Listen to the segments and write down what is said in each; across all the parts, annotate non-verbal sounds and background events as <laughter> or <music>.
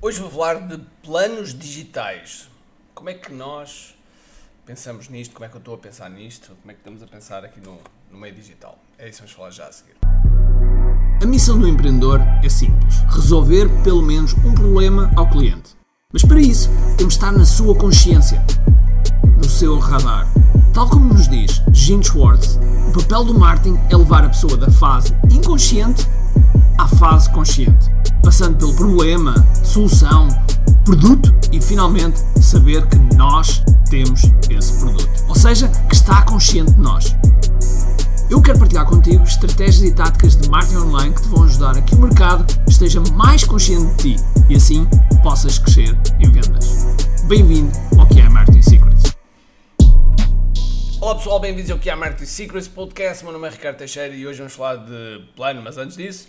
Hoje vou falar de planos digitais. Como é que nós pensamos nisto? Como é que eu estou a pensar nisto? Como é que estamos a pensar aqui no, no meio digital? É isso que vamos falar já a seguir. A missão do empreendedor é simples: resolver pelo menos um problema ao cliente. Mas para isso, temos de estar na sua consciência, no seu radar. Tal como nos diz Gene Schwartz, o papel do marketing é levar a pessoa da fase inconsciente à fase consciente, passando pelo problema, solução, produto e finalmente saber que nós temos esse produto. Ou seja, que está consciente de nós. Eu quero partilhar contigo estratégias e táticas de marketing online que te vão ajudar a que o mercado esteja mais consciente de ti e assim possas crescer em vendas. Bem-vindo ao que é Marketing Secrets. Olá pessoal, bem-vindos ao que é Marketing Secrets Podcast. Meu nome é Ricardo Teixeira e hoje vamos falar de plano, mas antes disso,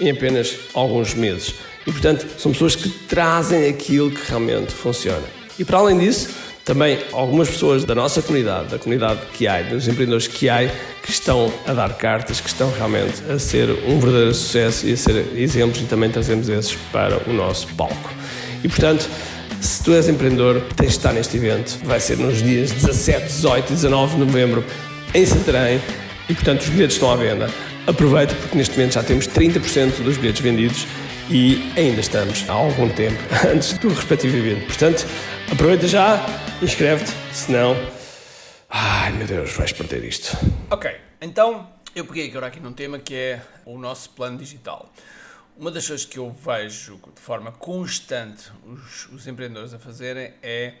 em apenas alguns meses. E, portanto, são pessoas que trazem aquilo que realmente funciona. E, para além disso, também algumas pessoas da nossa comunidade, da comunidade há, dos empreendedores há, que estão a dar cartas, que estão realmente a ser um verdadeiro sucesso e a ser exemplos e também trazemos esses para o nosso palco. E, portanto, se tu és empreendedor, tens de estar neste evento. Vai ser nos dias 17, 18 e 19 de novembro em Santarém e, portanto, os bilhetes estão à venda. Aproveita porque neste momento já temos 30% dos bilhetes vendidos e ainda estamos há algum tempo <laughs> antes do respectivo evento. Portanto, aproveita já, inscreve-te, senão. Ai meu Deus, vais perder isto. Ok, então eu peguei agora aqui num tema que é o nosso plano digital. Uma das coisas que eu vejo de forma constante os, os empreendedores a fazerem é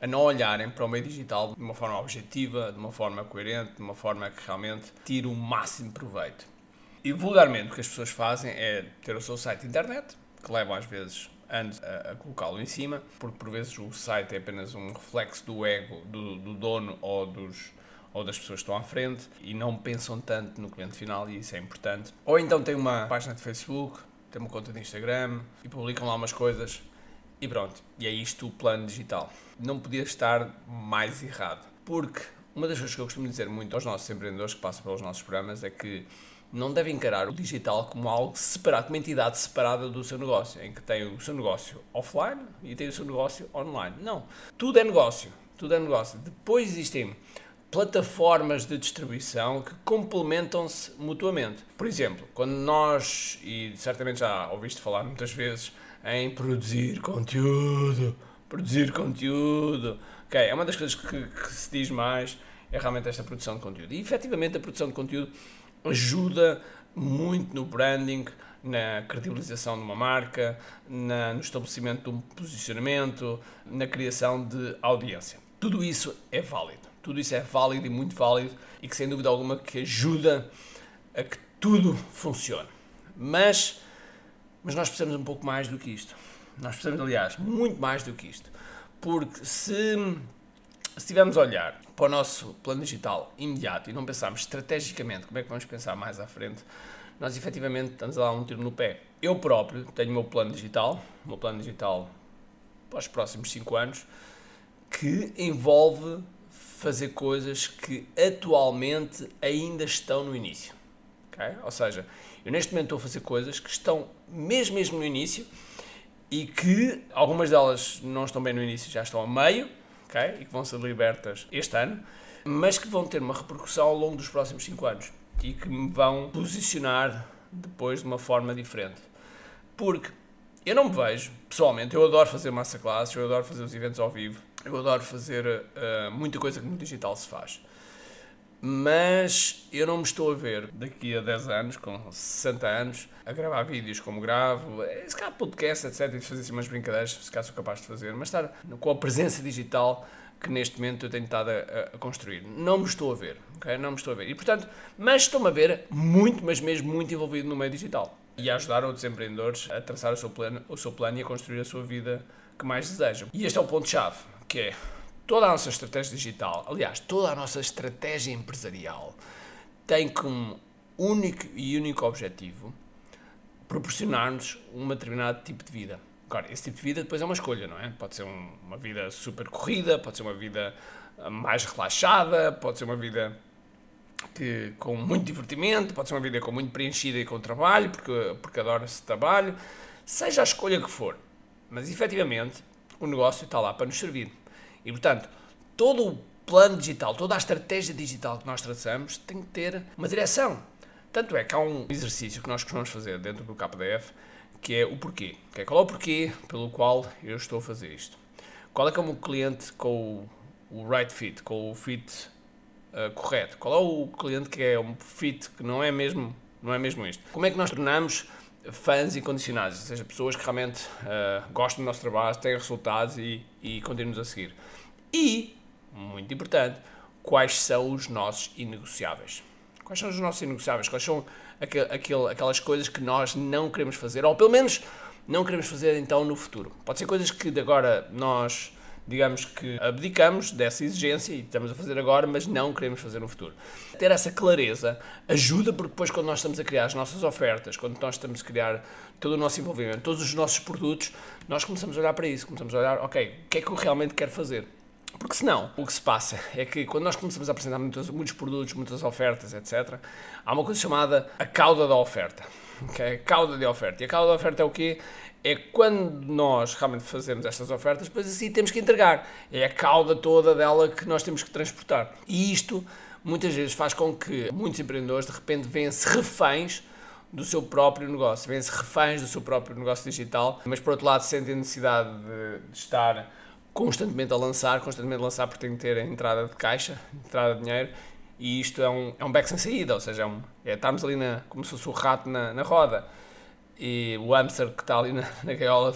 a não olharem para o meio digital de uma forma objetiva, de uma forma coerente, de uma forma que realmente tire o máximo proveito. E vulgarmente o que as pessoas fazem é ter o seu site de internet, que levam às vezes anos a, a colocá-lo em cima, porque por vezes o site é apenas um reflexo do ego do, do dono ou, dos, ou das pessoas que estão à frente e não pensam tanto no cliente final e isso é importante. Ou então tem uma página de Facebook, tem uma conta de Instagram e publicam lá umas coisas e pronto. E é isto o plano digital. Não podia estar mais errado. Porque uma das coisas que eu costumo dizer muito aos nossos empreendedores que passam pelos nossos programas é que não deve encarar o digital como algo separado, como uma entidade separada do seu negócio, em que tem o seu negócio offline e tem o seu negócio online. Não. Tudo é negócio. Tudo é negócio. Depois existem plataformas de distribuição que complementam-se mutuamente. Por exemplo, quando nós, e certamente já ouviste falar muitas vezes, em produzir conteúdo, produzir conteúdo, ok, é uma das coisas que, que se diz mais, é realmente esta produção de conteúdo. E efetivamente a produção de conteúdo ajuda muito no branding, na credibilização de uma marca, na, no estabelecimento de um posicionamento, na criação de audiência. Tudo isso é válido. Tudo isso é válido e muito válido e que sem dúvida alguma que ajuda a que tudo funcione. Mas, mas nós precisamos um pouco mais do que isto. Nós precisamos, aliás, muito mais do que isto. Porque se, se estivermos a olhar para o nosso plano digital imediato e não pensarmos estrategicamente como é que vamos pensar mais à frente, nós efetivamente estamos a dar um tiro no pé. Eu próprio tenho o meu plano digital, o meu plano digital para os próximos 5 anos, que envolve fazer coisas que atualmente ainda estão no início. Okay? Ou seja, eu neste momento estou a fazer coisas que estão mesmo, mesmo no início e que algumas delas não estão bem no início, já estão a meio, okay? e que vão ser libertas este ano, mas que vão ter uma repercussão ao longo dos próximos 5 anos e que me vão posicionar depois de uma forma diferente. Porque eu não me vejo, pessoalmente, eu adoro fazer masterclasses, eu adoro fazer os eventos ao vivo, eu adoro fazer uh, muita coisa que no digital se faz. Mas eu não me estou a ver daqui a 10 anos, com 60 anos, a gravar vídeos como gravo, se calhar podcast, etc. E fazer assim umas brincadeiras, se calhar sou capaz de fazer, mas estar com a presença digital que neste momento eu tenho estado a, a, construir. Não me estou a ver, ok? Não me estou a ver. E portanto, mas estou-me a ver muito, mas mesmo muito envolvido no meio digital. E a ajudar outros empreendedores a traçar o seu plano, o seu plano e a construir a sua vida que mais desejam. E este é o ponto-chave, que é toda a nossa estratégia digital, aliás, toda a nossa estratégia empresarial tem como único e único objetivo proporcionar-nos um determinado tipo de vida. Agora, esse tipo de vida depois é uma escolha, não é? Pode ser um, uma vida super corrida, pode ser uma vida ah, mais relaxada, pode ser uma vida que, com muito divertimento, pode ser uma vida com muito preenchida e com trabalho, porque, porque adora esse trabalho, seja a escolha que for. Mas efetivamente o negócio está lá para nos servir. E portanto, todo o plano digital, toda a estratégia digital que nós traçamos tem que ter uma direção. Tanto é que há um exercício que nós costumamos fazer dentro do KDF que é o porquê. Que é qual é o porquê pelo qual eu estou a fazer isto? Qual é que é o meu cliente com o, right fit, com o fit uh, correto? Qual é o cliente que é um fit que não é mesmo, não é mesmo isto? Como é que nós tornamos fãs incondicionados, ou seja, pessoas que realmente uh, gostam do nosso trabalho, têm resultados e, e continuam a seguir? E, muito importante, quais são os nossos inegociáveis? Quais são os nossos inegociáveis? Quais são aquel, aquelas coisas que nós não queremos fazer? Ou pelo menos não queremos fazer então no futuro? Pode ser coisas que de agora nós digamos que abdicamos dessa exigência e estamos a fazer agora, mas não queremos fazer no futuro. Ter essa clareza ajuda porque depois quando nós estamos a criar as nossas ofertas, quando nós estamos a criar todo o nosso envolvimento, todos os nossos produtos, nós começamos a olhar para isso, começamos a olhar, ok, o que é que eu realmente quero fazer? Porque senão, o que se passa é que quando nós começamos a apresentar muitos, muitos produtos, muitas ofertas, etc., há uma coisa chamada a cauda da oferta. Okay? A cauda de oferta. E a cauda da oferta é o quê? É quando nós realmente fazemos estas ofertas, depois assim temos que entregar. É a cauda toda dela que nós temos que transportar. E isto muitas vezes faz com que muitos empreendedores de repente venham-se reféns do seu próprio negócio, vêm-se reféns do seu próprio negócio digital, mas por outro lado sentem necessidade de, de estar constantemente a lançar, constantemente a lançar porque tem que ter a entrada de caixa, entrada de dinheiro, e isto é um, é um beco sem saída, ou seja, é, um, é estarmos ali na, como se fosse o rato na, na roda e o hamster que está ali na, na gaiola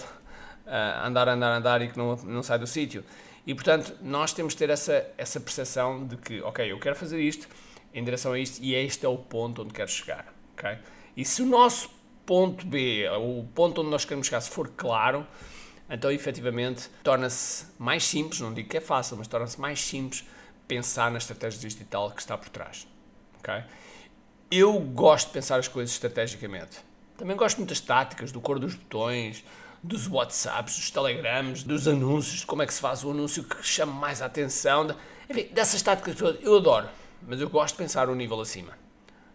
a andar, andar, andar e que não, não sai do sítio. E portanto, nós temos de ter essa, essa percepção de que, ok, eu quero fazer isto em direção a isto e este é o ponto onde quero chegar. Okay? E se o nosso ponto B, o ponto onde nós queremos chegar, se for claro, então, efetivamente, torna-se mais simples, não digo que é fácil, mas torna-se mais simples pensar na estratégia digital que está por trás. Okay? Eu gosto de pensar as coisas estrategicamente. Também gosto muito das táticas, do cor dos botões, dos WhatsApps, dos Telegrams, dos anúncios, de como é que se faz o anúncio que chama mais a atenção. Enfim, dessas táticas todas, eu adoro, mas eu gosto de pensar um nível acima.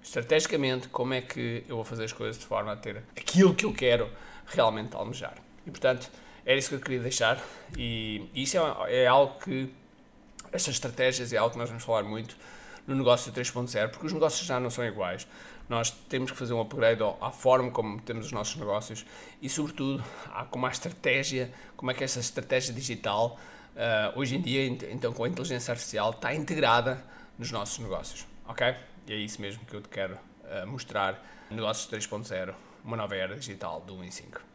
Estrategicamente, como é que eu vou fazer as coisas de forma a ter aquilo que eu quero realmente almejar. E portanto, era isso que eu queria deixar e, isso é, é algo que estas estratégias é algo que nós vamos falar muito no negócio 3.0, porque os negócios já não são iguais. Nós temos que fazer um upgrade à forma como temos os nossos negócios e, sobretudo, a, como a estratégia, como é que essa estratégia digital, uh, hoje em dia, então com a inteligência artificial, está integrada nos nossos negócios. Ok? E é isso mesmo que eu te quero uh, mostrar. Negócios 3.0, uma nova era digital do 1 em 5.